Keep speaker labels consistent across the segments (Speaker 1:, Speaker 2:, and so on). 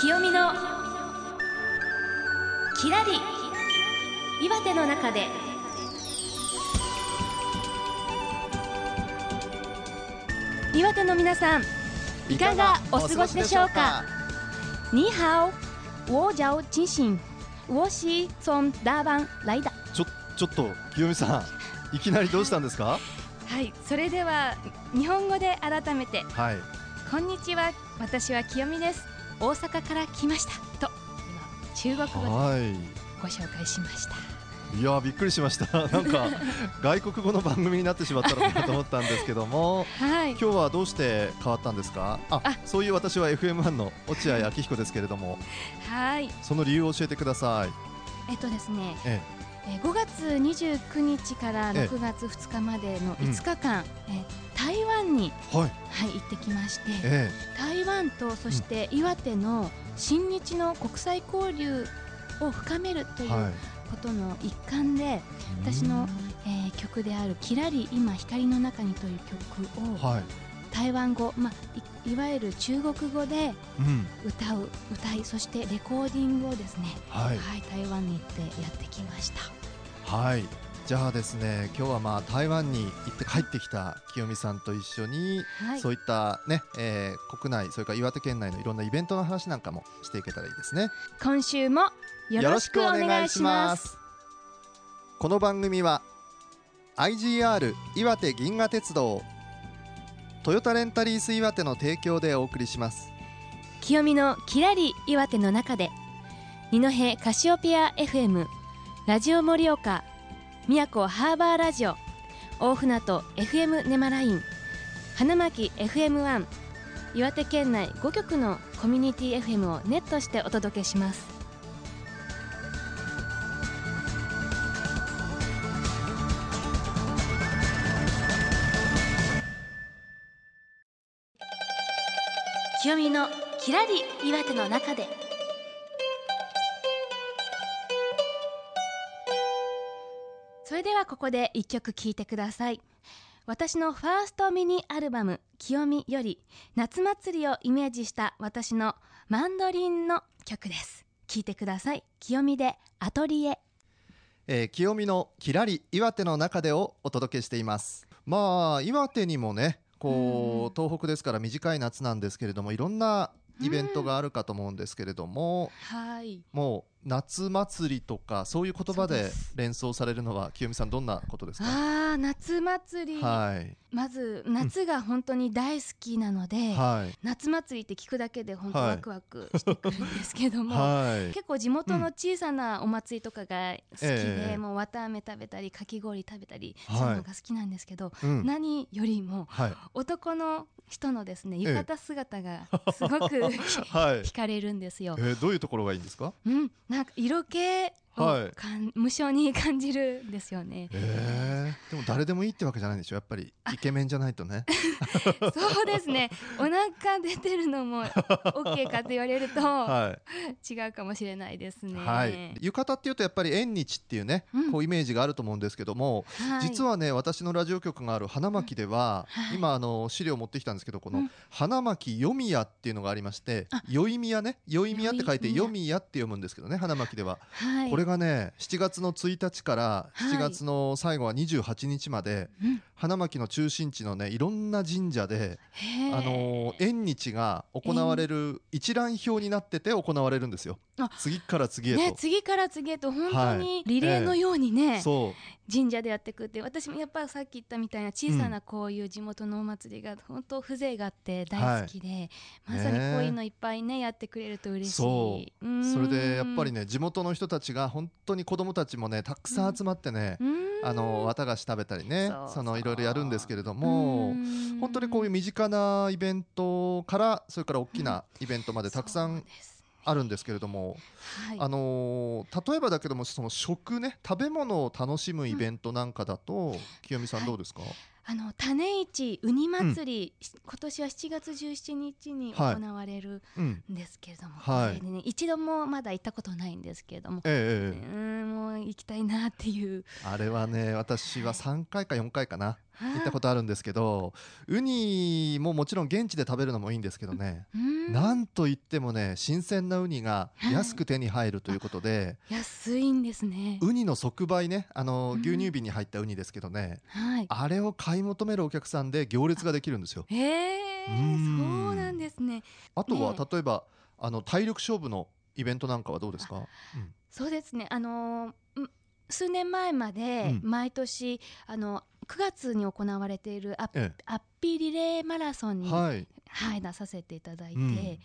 Speaker 1: 清美のきらり岩手の中で。岩手の皆さんいかがお過ごしでしょうか？ニーハオウォージャオチンシンウォーシーソンダーバンライダ
Speaker 2: ちょちょっと清美さんいきなりどうしたんですか？
Speaker 1: はいそれでは日本語で改めて。
Speaker 2: はい。
Speaker 1: こんにちは私は清美です大阪から来ました。と今中国語で
Speaker 2: は
Speaker 1: ご紹介しました。
Speaker 2: いいやびっくりしました。なんか外国語の番組になってしまったのかなと思ったんですけども。
Speaker 1: はい。
Speaker 2: 今日はどうして変わったんですか？あ
Speaker 1: あ。
Speaker 2: そういう私は FM1 の落合明彦ですけれども。
Speaker 1: はい。
Speaker 2: その理由を教えてください。
Speaker 1: えっとですね。
Speaker 2: え
Speaker 1: え。ー5月29日から
Speaker 2: ええ。
Speaker 1: 6月2日までの
Speaker 2: うん。
Speaker 1: 5日間、えー台湾に、
Speaker 2: えはい。
Speaker 1: はい、行ってきまして
Speaker 2: え
Speaker 1: 台湾とそして岩手の親日の国際交流を深めるということの一環で、私のえー曲である「きらり今光の中に」という曲を
Speaker 2: はい
Speaker 1: 台湾語、まあ、いいわゆる中国語で
Speaker 2: うん。
Speaker 1: 歌う歌いそしてレコーディングをですね、
Speaker 2: はい。
Speaker 1: はい、台湾に行ってやってきました。
Speaker 2: はい。じゃあですね今日はまあ台湾に行って帰ってきた清美さんと一緒に、
Speaker 1: はい。
Speaker 2: そういったね、えー国内それから岩手県内のいろんなイベントの話なんかもしていけたらいいですね。
Speaker 1: 今週もよろしくお願いします。
Speaker 2: この番組は IGR 岩手銀河鉄道トヨタレンタリース岩手の提供でお送りします。
Speaker 1: 清美のきらり岩手の中で二戸カシオペア FM ラジオ盛岡宮古ハーバーラジオ大船渡 FM ネマライン花巻 FM1 岩手県内5局のコミュニティ FM をネットしてお届けします。清美のきらり岩手の中で。それではここで一曲聴いてください。私のファーストミニアルバム「清美」より夏祭りをイメージした私のマンドリンの曲です。聴いてください。清美でアトリエ。
Speaker 2: えー清美のきらり岩手の中でをお届けしています。まあ岩手にもねこう、東北ですから短い夏なんですけれどもいろんなイベントがあるかと思うんですけれども、
Speaker 1: はい。
Speaker 2: もう夏祭りとかそういう言葉で連想されるのは清美さんどんなことですか？
Speaker 1: あー夏祭り、
Speaker 2: はい。
Speaker 1: まず夏が本当に大好きなので、
Speaker 2: はい。
Speaker 1: 夏祭りって聞くだけで本当
Speaker 2: はい
Speaker 1: ワクワクしてくるんですけども、
Speaker 2: はい。
Speaker 1: 結構地元の小さなお祭りとかが好きで、
Speaker 2: ええ。
Speaker 1: もう綿あめ食べたりかき氷食べたり
Speaker 2: はい
Speaker 1: そういうのが好きなんですけど、
Speaker 2: うん。
Speaker 1: 何よりも
Speaker 2: はい。
Speaker 1: 男の人のですね
Speaker 2: え
Speaker 1: 浴衣姿がすごく
Speaker 2: はい。
Speaker 1: 惹かれるんですよ。
Speaker 2: えーどういうところがいいんですか？
Speaker 1: うん、なんか色気を
Speaker 2: はい。
Speaker 1: 無性に感じるんですよね。
Speaker 2: えー、でも誰でもいいってわけじゃないんでしょ？やっぱりイケメンじゃないとね。
Speaker 1: そうですね。お腹出てるのも OK かと言われると、
Speaker 2: は
Speaker 1: 違うかもしれないですね。
Speaker 2: い、はい、浴衣っていうとやっぱり縁日っていうね、
Speaker 1: うん。
Speaker 2: こうイメージがあると思うんですけども、
Speaker 1: はい。
Speaker 2: 実はね私のラジオ局がある花巻では、
Speaker 1: はい。
Speaker 2: 今あの資料持ってきたんですけどこの
Speaker 1: うん。
Speaker 2: 花巻読み屋っていうのがありまして
Speaker 1: あ。
Speaker 2: よいみやね？よいみやって書いて
Speaker 1: よいみや
Speaker 2: って読むんですけどね花巻では、
Speaker 1: はい、
Speaker 2: これががね7月の1日から7月の最後は28日まで、花巻の中心地のねいろんな神社で、あのー縁日が行われる一覧表になってて行われるんですよ。
Speaker 1: あ
Speaker 2: 次から次へと、
Speaker 1: ね、次から次へと本当
Speaker 2: はい。
Speaker 1: にリレーのようにね、
Speaker 2: そう。
Speaker 1: 神社でやっていくって私もやっぱさっき言ったみたいな小さなこういう地元のお祭りが本当風情があって大好きで、まさにこういうのいっぱいねやってくれると嬉しい。
Speaker 2: それでやっぱりね地元の人たちが本当に子供たちもねたくさん集まってね、
Speaker 1: うーん。
Speaker 2: あの綿菓子食べたりね
Speaker 1: そ
Speaker 2: のいろいろやるんですけれど
Speaker 1: う
Speaker 2: も本当にこういう身近なイベントからそれから大きなイベントまでたくさんあるんですけれども、
Speaker 1: はい。
Speaker 2: あのー例えばだけどもその食ね食べ物を楽しむイベントなんかだと、清美さんどうですか、
Speaker 1: あの種市ウニ祭り、今年は7月17日に行
Speaker 2: はい。
Speaker 1: われる
Speaker 2: うん
Speaker 1: んですけれども、
Speaker 2: はい。
Speaker 1: でね、一度もまだ行ったことないんですけれども、う
Speaker 2: ええええ
Speaker 1: ーんもう行きたいなっていう。
Speaker 2: あれはね私は3回か4回かな行ったことあるんですけどウニももちろん現地で食べるのもいいんですけどね
Speaker 1: うん
Speaker 2: なんといってもね新鮮なウニが
Speaker 1: はい
Speaker 2: 安く手に入るということで、
Speaker 1: 安いんですね。
Speaker 2: ウニの即売ねあの
Speaker 1: うん
Speaker 2: 牛乳瓶に入ったウニですけどね、
Speaker 1: はい。
Speaker 2: あれを買い求めるお客さんで行列ができるんですよ。
Speaker 1: ええ
Speaker 2: うん
Speaker 1: そうなんですね。
Speaker 2: あとは
Speaker 1: ね
Speaker 2: 例えばあの体力勝負のイベントなんかはどうですか、うん
Speaker 1: そうですね。あのーん数年前まで
Speaker 2: うん
Speaker 1: 毎年、あの9月に行われているアッ
Speaker 2: え
Speaker 1: アッピーリレーマラソン
Speaker 2: え、
Speaker 1: に、
Speaker 2: はい、
Speaker 1: はい、出させていただいて、
Speaker 2: うん。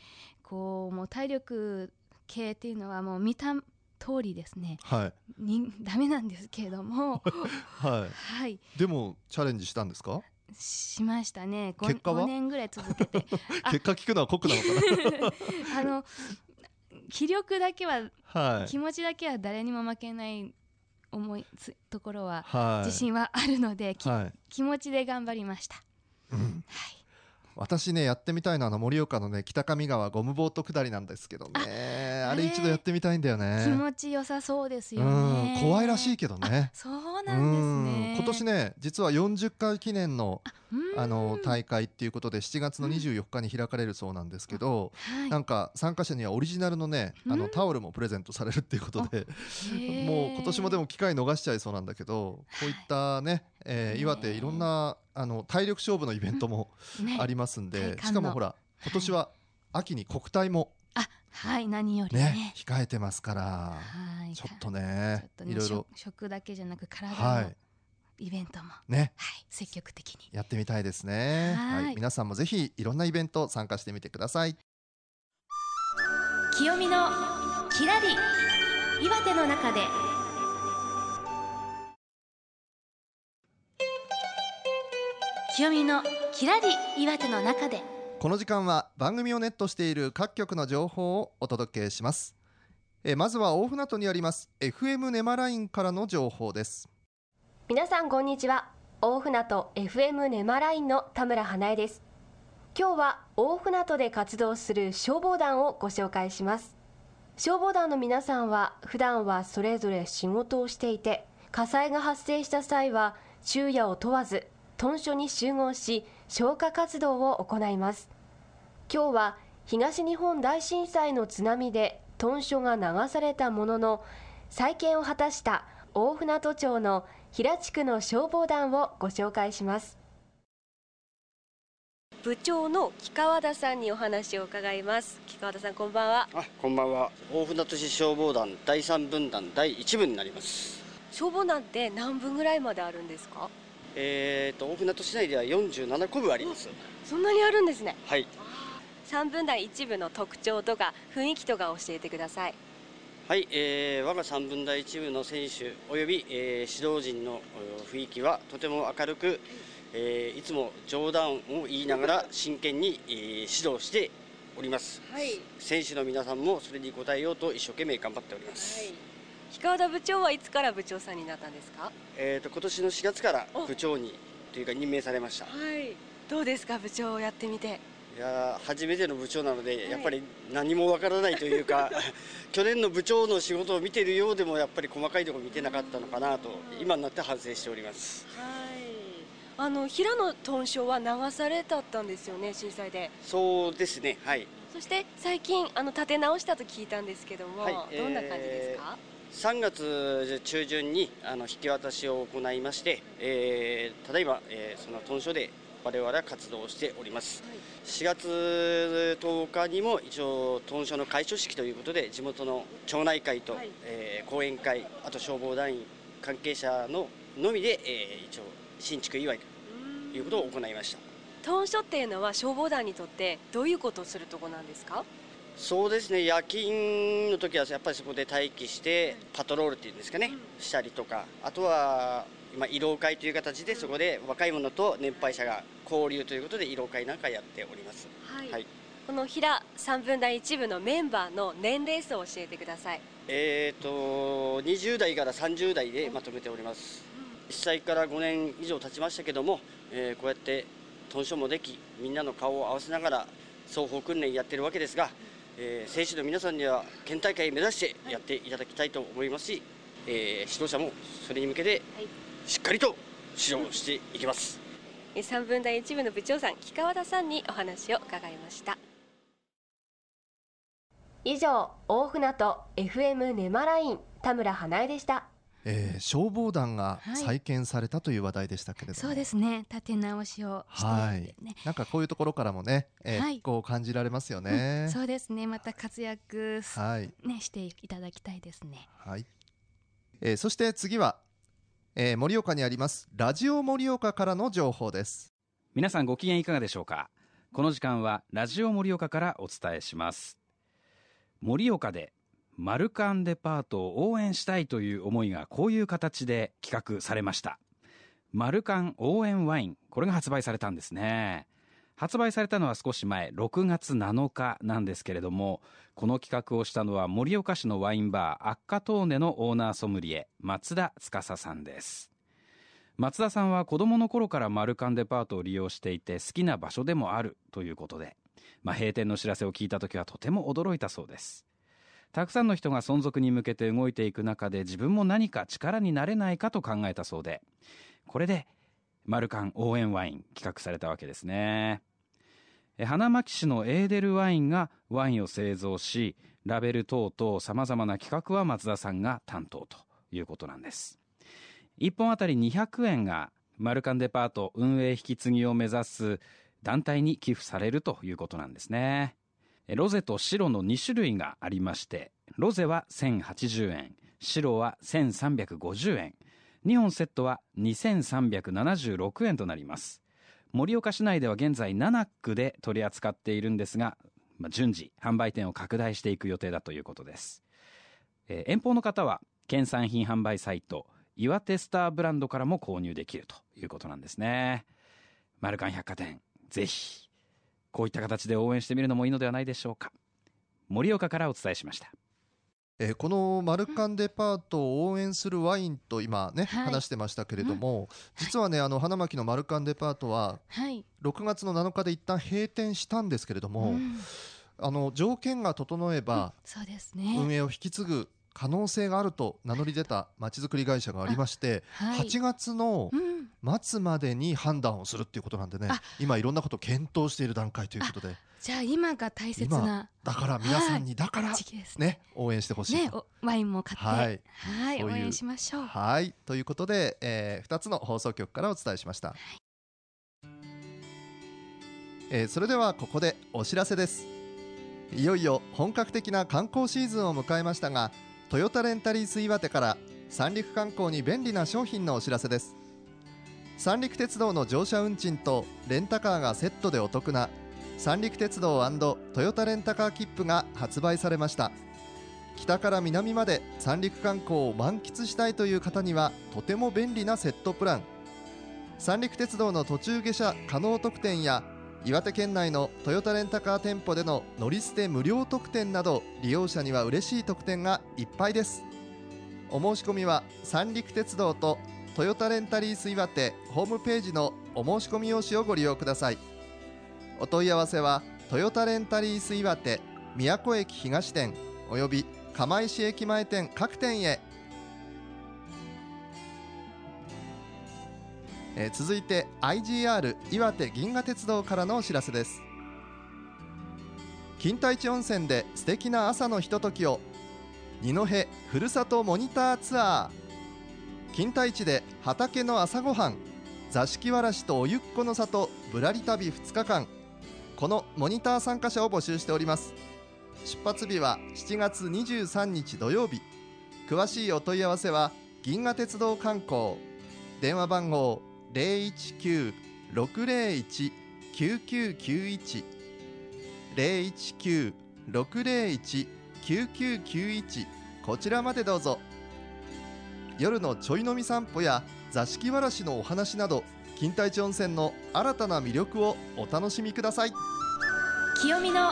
Speaker 1: こうもう体力系っていうのはもう見た通りですね。
Speaker 2: はい。
Speaker 1: にダメなんですけれども。
Speaker 2: は
Speaker 1: はい。
Speaker 2: い、でもチャレンジしたんですか？
Speaker 1: しましたね。5,
Speaker 2: 結果は？
Speaker 1: 年ぐらい続けて。あ。
Speaker 2: 結果聞くのは酷なの
Speaker 1: あの気力だけは
Speaker 2: かなはい。
Speaker 1: 気持ちだけは誰にも負けない思いつところは
Speaker 2: はい。
Speaker 1: 自信はあるので、き
Speaker 2: はい、
Speaker 1: 気持ちで頑張りました。
Speaker 2: うん。
Speaker 1: はい。
Speaker 2: 私ねやってみたいのは盛岡のね北上川ゴムボート下りなんですけどねあれ一度やってみたいんだよね。
Speaker 1: 気持ちよさそうですよ
Speaker 2: うん
Speaker 1: ね。
Speaker 2: 怖いらしいけどね。
Speaker 1: そうなんですね。
Speaker 2: うん。今年ね実は40回記念の
Speaker 1: うん。
Speaker 2: あの大会っていうことで7月の24日に開かれるそうなんですけど、
Speaker 1: はい。
Speaker 2: なんか参加者にはオリジナルのねあ
Speaker 1: うん。
Speaker 2: のタオルもプレゼントされるっていうことで、もう今年もでも機会逃しちゃいそうなんだけどこういったね、えー
Speaker 1: ね
Speaker 2: 岩手いろんなあの体力勝負のイベントも
Speaker 1: ね。
Speaker 2: ありますんで、しかもほら今年は秋に国体も
Speaker 1: あはい何より
Speaker 2: ね。
Speaker 1: ね。
Speaker 2: 控えてますから、
Speaker 1: はい。
Speaker 2: ちょっとね
Speaker 1: っとね
Speaker 2: いろいろ
Speaker 1: 食食だけじゃなく体の
Speaker 2: はい
Speaker 1: イベントも、はい。
Speaker 2: ね。
Speaker 1: 積極的に。
Speaker 2: やってみたいですね。
Speaker 1: はい。
Speaker 2: はい、皆さんもぜひいろんなイベント参加してみてください。
Speaker 1: 清見のきらり岩手の中で。清見のきらり岩手の中で
Speaker 2: この時間は番組をネットしている各局の情報をお届けします。えまずは大船渡にあります FM ネマラインからの情報です。
Speaker 3: 皆さんこんにちは大船渡 FM ネマラインの田村花江です今日は大船渡で活動する消防団をご紹介します消防団の皆さんは普段はそれぞれ仕事をしていて火災が発生した際は昼夜を問わず豚所に集合し消火活動を行います今日は東日本大震災の津波で豚所が流されたものの再建を果たした大船渡町の平地区の消防団をご紹介します部長の木川田さんにお話を伺います木川田さんこんばんは
Speaker 4: あ、こんばんは。大船渡市消防団第三分団第一部になります。
Speaker 3: 消防団って何分ぐらいまであるんですか？
Speaker 4: えーと大船渡市内では47個部あります。
Speaker 3: そんなにあるんですね
Speaker 4: はい。
Speaker 3: 三分団一部の特徴とか雰囲気とか教えてください。
Speaker 4: はい、えー我が三分団一部の選手および、えー指導陣のえー雰囲気はとても明るく、えーいつも冗談を言いながら真剣に、えー指導しております。
Speaker 3: はい。
Speaker 4: 選手の皆さんもそれに応えようと一生懸命頑張っております。
Speaker 3: 木川田部長はいつから部長さんになったんですか？
Speaker 4: えーと今年の4月から
Speaker 3: お。
Speaker 4: 部長にというか任命されました。
Speaker 3: はい。どうですか？部長をやってみて
Speaker 4: いやー初めての部長なので、
Speaker 3: い
Speaker 4: やっぱり何もわからないというか 去年の部長の仕事を見ているようでもやっぱり細かいところ見てなかったのかなと今になって反省しております。
Speaker 3: はい。あの平野豚所は流されたったんですよね震災で。
Speaker 4: そうですねはい。
Speaker 3: そして最近あの立て直したと聞いたんですけども、
Speaker 4: はい
Speaker 3: どんな感じですか、
Speaker 4: 3月中旬にあの引き渡しを行いまして、えーただいま、えーその豚所で我々は活動をしております。4月10日にも一応豚所の開所式ということで地元の町内会と、
Speaker 3: はい。
Speaker 4: えー講演会あと消防団員関係者ののみで、えー一応新築祝いということを行いました。
Speaker 3: 豚所っていうのは消防団にとってどういうことをするとこなんですか？
Speaker 4: そうですね。夜勤の時はやっぱりそこで待機してパトロールっていうんですかね、したりとか。あとは今慰労会という形でそこで若い者と年配者が交流ということで慰労会なんかやっております。
Speaker 3: はい。
Speaker 4: はい。
Speaker 3: この平三分団一部のメンバーの年齢層を教えてください。
Speaker 4: えー、と20代から30代でまとめております。1歳から5年以上経ちましたけども、えーこうやって豚所もできみんなの顔を合わせながら双方訓練やってるわけですが、えー選手の皆さんには県大会目指してやっていただきたいと思いますし、えー指導者もそれに向けて
Speaker 3: はい
Speaker 4: しっかりと指導していきます。
Speaker 3: 三分大一部の部長さん木川田さんにお話を伺いました。以上大船渡 FM ネマライン田村花江でした。
Speaker 2: えー消防団が
Speaker 1: はい。
Speaker 2: 再建されたという話題でしたけれども、
Speaker 1: そうですね。立て直しをして
Speaker 2: はい。なんかこういうところからもね、えー
Speaker 1: はい。
Speaker 2: 復興を感じられますよ
Speaker 1: うん。
Speaker 2: ね。
Speaker 1: そうですね。また活躍す
Speaker 2: はい、
Speaker 1: ねしていただきたいですね。
Speaker 2: はい。えーそして次は、えー盛岡にありますラジオ盛岡からの情報です。
Speaker 5: 皆さんご機嫌いかがでしょうか？この時間はラジオ盛岡からお伝えします。盛岡でマルカンデパートを応援したいという思いがこういう形で企画されました。マルカン応援ワインこれが発売されたんですね。発売されたのは少し前6月7日なんですけれどもこの企画をしたのは盛岡市のワインバーアッカトーネのオーナーソムリエ松田司さんです。松田さんは子供の頃からマルカンデパートを利用していて好きな場所でもあるということで、まあ、閉店の知らせを聞いた時はとても驚いたそうです。たくさんの人が存続に向けて動いていく中で自分も何か力になれないかと考えたそうでこれでマルカン応援ワイン企画されたわけですね。花巻市のエーデルワインがワインを製造しラベル等々さまざまな企画は松田さんが担当ということなんです。1本あたり200円がマルカンデパート運営引き継ぎを目指す団体に寄付されるということなんですね。ロゼと白の2種類がありましてロゼは1080円白は1350円。2本セットは2376円となります。盛岡市内では現在7区で取り扱っているんですが、まあ順次販売店を拡大していく予定だということです、えー遠方の方は県産品販売サイト岩手スターブランドからも購入できるということなんですね。マルカン百貨店ぜひこういった形で応援してみるのもいいのではないでしょうか。盛岡からお伝えしました。
Speaker 2: えーこのマルカンデパートを応援するワインと今ね、
Speaker 1: はい。
Speaker 2: 話してましたけれども、実はねあの花巻のマルカンデパートは
Speaker 1: はい。
Speaker 2: 6月の7日で一旦閉店したんですけれども、
Speaker 1: うん。
Speaker 2: あの条件が整えば、運営を引き継ぐ可能性があると名乗り出たまちづくり会社がありまして、
Speaker 1: はい。
Speaker 2: 8月の
Speaker 1: うん。
Speaker 2: 末までに判断をするっていうことなんでね。
Speaker 1: あ。
Speaker 2: 今いろんなことを検討している段階ということで。
Speaker 1: じゃあ今が大切な
Speaker 2: だから皆さんにだから
Speaker 1: ね。
Speaker 2: ね応援してほしい
Speaker 1: ねワインも買って
Speaker 2: は
Speaker 1: はい応援しましょう。
Speaker 2: はい。ということで、え2つの放送局からお伝えしました、えーそれではここでお知らせです。いよいよ本格的な観光シーズンを迎えましたがトヨタレンタリース岩手から三陸観光に便利な商品のお知らせです。三陸鉄道の乗車運賃とレンタカーがセットでお得な三陸鉄道トヨタレンタカー切符が発売されました。北から南まで三陸観光を満喫したいという方にはとても便利なセットプラン。三陸鉄道の途中下車可能特典や岩手県内のトヨタレンタカー店舗での乗り捨て無料特典など利用者には嬉しい特典がいっぱいです。お申し込みは三陸鉄道とトヨタレンタリース岩手ホームページのお申し込み用紙をご利用ください。お問い合わせはトヨタレンタリース岩手宮古駅東店および釜石駅前店各店へ、えー続いて IGR 岩手銀河鉄道からのお知らせです。金太一温泉で素敵な朝のひとときを二戸ふるさとモニターツアー。金太一で畑の朝ごはん座敷わらしとおゆっこの里ぶらり旅2日間。このモニター参加者を募集しております。出発日は7月23日土曜日。詳しいお問い合わせは銀河鉄道観光。電話番号019-601-9991 019-601-9991こちらまでどうぞ。夜のちょい飲み散歩や座敷わらしのお話など金太一温泉の新たな魅力をお楽しみください。
Speaker 1: 清見の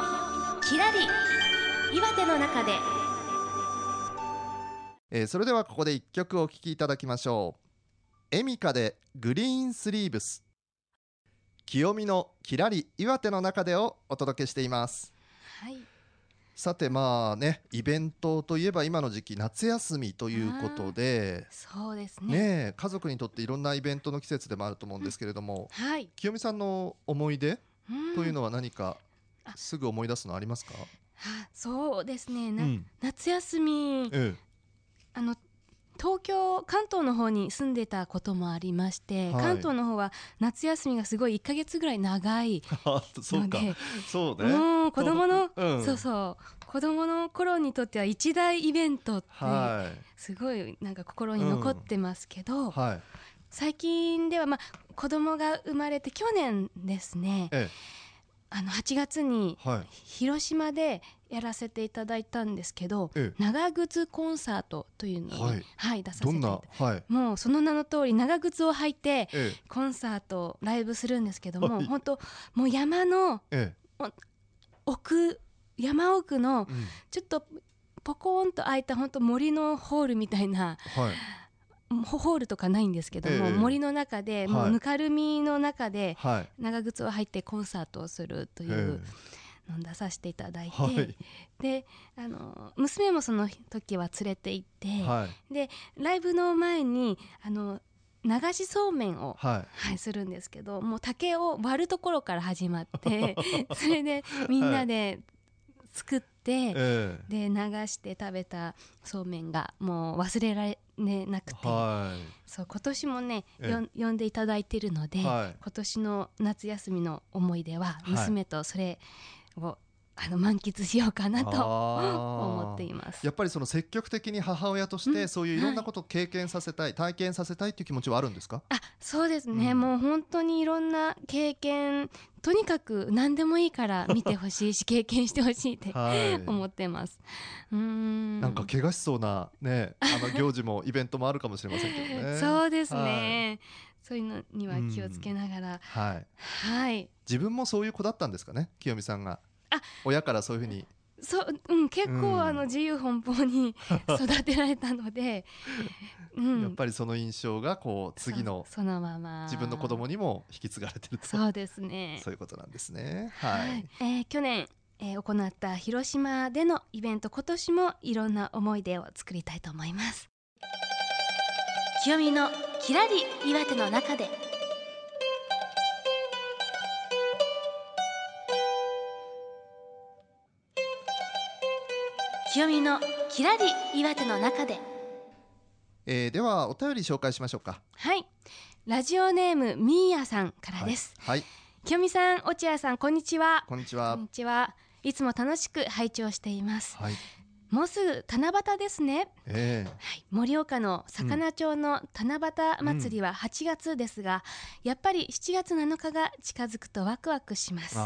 Speaker 1: きらり岩手の中で。
Speaker 2: えーそれではここで一曲お聴きいただきましょうエミカでグリーンスリーブス。清見のきらり岩手の中でをお届けしています。
Speaker 1: はい。
Speaker 2: さてまあねイベントといえば今の時期夏休みということで。
Speaker 1: そうです
Speaker 2: ね。
Speaker 1: ね
Speaker 2: え家族にとっていろんなイベントの季節でもあると思うんですけれども、
Speaker 1: はい、
Speaker 2: 清美さんの思い出
Speaker 1: うん。
Speaker 2: というのは何か
Speaker 1: あ。
Speaker 2: すぐ思い出すのありますか、
Speaker 1: あそうですね。な、
Speaker 2: うん。
Speaker 1: 夏休み。
Speaker 2: え。
Speaker 1: あの東京関東の方に住んでたこともありまして、
Speaker 2: はい。
Speaker 1: 関東の方は夏休みがすごい1ヶ月ぐらい長い
Speaker 2: え、あそうか。
Speaker 1: ので
Speaker 2: そうね、
Speaker 1: もう子供の、
Speaker 2: うん。
Speaker 1: そうそう。子供の頃にとっては一大イベントって
Speaker 2: は
Speaker 1: すごいなんか心に残ってますけど、
Speaker 2: いはい。
Speaker 1: 最近ではまあ子供が生まれて去年ですね
Speaker 2: え
Speaker 1: あの8月に広島でやらせていただいたんですけど
Speaker 2: え
Speaker 1: 長靴コンサートというのに、
Speaker 2: はい。
Speaker 1: はい、出させていただいて
Speaker 2: はい。
Speaker 1: もうその名の通り長靴を履いて
Speaker 2: え
Speaker 1: コンサートライブするんですけども、
Speaker 2: はい。
Speaker 1: 本当もう山の
Speaker 2: ええ。
Speaker 1: 奥山奥の
Speaker 2: えうん。
Speaker 1: ちょっとポコーンと開いた本当森のホールみたいな
Speaker 2: はい。
Speaker 1: ホホールとかないんですけども、
Speaker 2: ええ。
Speaker 1: 森の中でも
Speaker 2: はい。
Speaker 1: うぬかるみの中で
Speaker 2: はい。
Speaker 1: 長靴を履いてコンサートをするとい
Speaker 2: え
Speaker 1: うのを出させていただいて、
Speaker 2: はい
Speaker 1: であの娘もその時は連れて行って、
Speaker 2: はい
Speaker 1: でライブの前にあの流しそうめんを、
Speaker 2: はい、
Speaker 1: するんですけどもう竹を割るところから始まってそれでみんなで作って、で流して食べたそうめんがもう忘れられなくて、
Speaker 2: えは
Speaker 1: そう今年もね、呼んでいただいてるので、
Speaker 2: はい
Speaker 1: 今年の夏休みの思い出は娘とそれを、あの満喫しようかなと思っています。
Speaker 2: いやっぱりその積極的に母親として
Speaker 1: うん。
Speaker 2: そういういろんなことを経験させたい、体験させたいっていう気持ちはあるんですか？
Speaker 1: あそうですね、
Speaker 2: うん。
Speaker 1: もう本当にいろんな経験とにかく何でもいいから見てほしいし経験してほしいって
Speaker 2: はい。
Speaker 1: 思ってます。うーん。
Speaker 2: なんか怪我しそうなねあの行事もイベントもあるかもしれませんけどね。
Speaker 1: そうですね、そういうのには気をつけながら、
Speaker 2: はい、はい、
Speaker 1: はい。
Speaker 2: 自分もそういう子だったんですかね清美さんが。
Speaker 1: あ
Speaker 2: 親からそういうふうに？
Speaker 1: そう、うん、結構、
Speaker 2: うん。
Speaker 1: あの自由奔放に 育てられたので、うん、
Speaker 2: やっぱりその印象がこう次の
Speaker 1: そそのまま。
Speaker 2: 自分の子供にも引き継がれてると。
Speaker 1: そうですね。
Speaker 2: そういうことなんですね。はい、
Speaker 1: えー去年、えー行った広島でのイベント今年もいろんな思い出を作りたいと思います。清美のきらり岩手の中で清美のきらり岩手の中で。
Speaker 2: えーではお便り紹介しましょうか。
Speaker 1: はい。ラジオネームみーやさんからです、
Speaker 2: はい、はい。
Speaker 1: 清美さん落合さんこんにちは。
Speaker 2: こんにちは。
Speaker 1: こんにちは。いつも楽しく拝聴しています。
Speaker 2: はい。
Speaker 1: もうすぐ七夕ですね。
Speaker 2: え
Speaker 1: はい、盛岡の魚町の七夕祭りは8月ですが、やっぱり7月7日が近づくとワクワクします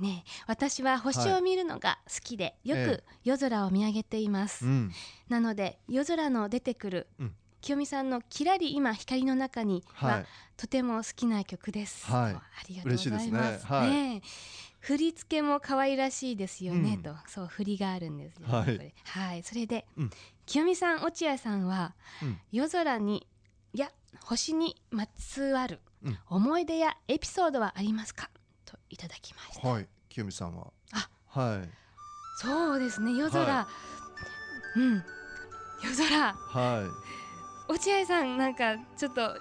Speaker 1: ねえ私は星を見るのが好きで、よ
Speaker 2: え。
Speaker 1: く夜空を見上げています、
Speaker 2: ーうん。
Speaker 1: なので夜空の出てくる、
Speaker 2: うん。
Speaker 1: 清美さんのきらり今光の中には、
Speaker 2: はい。
Speaker 1: とても好きな曲です、
Speaker 2: はい。
Speaker 1: ありがとうございます。
Speaker 2: ね。はい。
Speaker 1: ねえ。振り付けも可愛らしいですよね、
Speaker 2: うん。
Speaker 1: と。そう振りがあるんですよ、
Speaker 2: はい。
Speaker 1: はい。それで、
Speaker 2: うん。
Speaker 1: 清美さん落合さんは、
Speaker 2: うん。
Speaker 1: 夜空にいや星にまつわる
Speaker 2: うん。
Speaker 1: 思い出やエピソードはありますか？といただきました、
Speaker 2: はい清美さんは。
Speaker 1: あ
Speaker 2: はい。
Speaker 1: そうですね。夜空、
Speaker 2: は
Speaker 1: うん。夜空。
Speaker 2: はい。
Speaker 1: 落合さんなんかちょっと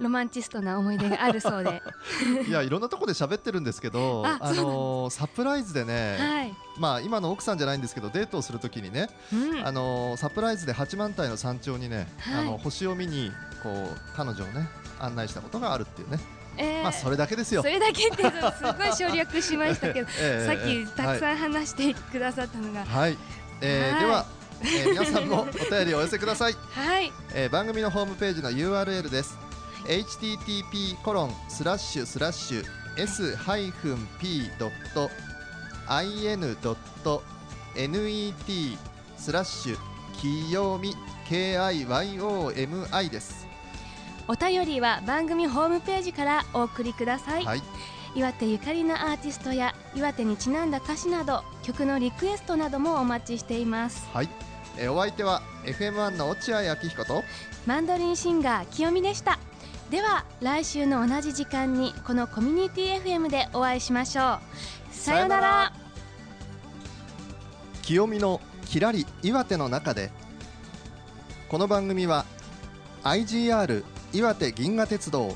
Speaker 1: ロマンチストな思い出があるそうで。
Speaker 2: いやいろんなとこで喋ってるんですけど
Speaker 1: あ
Speaker 2: あのーサプライズでね、
Speaker 1: はい、
Speaker 2: まあ今の奥さんじゃないんですけどデートをするときにね、
Speaker 1: うん、
Speaker 2: あのーサプライズで八幡平の山頂にね、
Speaker 1: はい。
Speaker 2: あの星を見にこう彼女をね案内したことがあるっていうね、
Speaker 1: えー
Speaker 2: まあそれだけですよ。
Speaker 1: そ。れだけってすごい省略しましたけど、
Speaker 2: ええ
Speaker 1: さっ
Speaker 2: ええ
Speaker 1: きたくさん話してくださったのが、
Speaker 2: はい、はい。えー
Speaker 1: はい。
Speaker 2: では、えー皆さんもお便りをお寄せください、
Speaker 1: はい、
Speaker 2: えー番組のホームページの URL です、http コロンスラッシュスラッシュ s ハイフン p ドット in ドット net スラッシュきよみ KIYOMI です。
Speaker 1: お便りは番組ホームページからお送りください、
Speaker 2: はい、
Speaker 1: 岩手ゆかりのアーティストや岩手にちなんだ歌詞など曲のリクエストなどもお待ちしています。
Speaker 2: はい、えーお相手は FM1 の落合明彦と。
Speaker 1: マンドリンシンガー清美でした。では来週の同じ時間にこのコミュニティ FM でお会いしましょう。
Speaker 2: さような
Speaker 1: ら。
Speaker 2: ら。清見のきらり岩手の中でこの番組は IGR 岩手銀河鉄道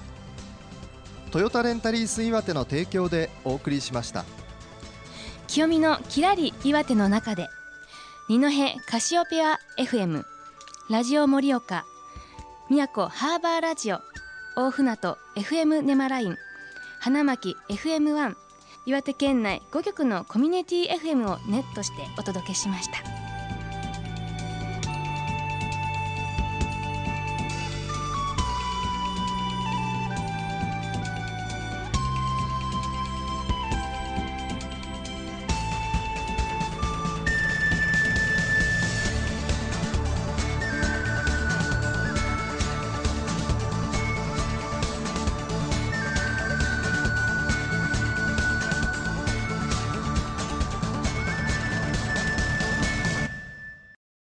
Speaker 2: トヨタレンタリース岩手の提供でお送りしました
Speaker 1: 清見のきらり岩手の中で二戸カシオペア FM ラジオ盛岡宮古ハーバーラジオ大船渡 FM ネマライン花巻 FM1 岩手県内5局のコミュニティ FM をネットしてお届けしました。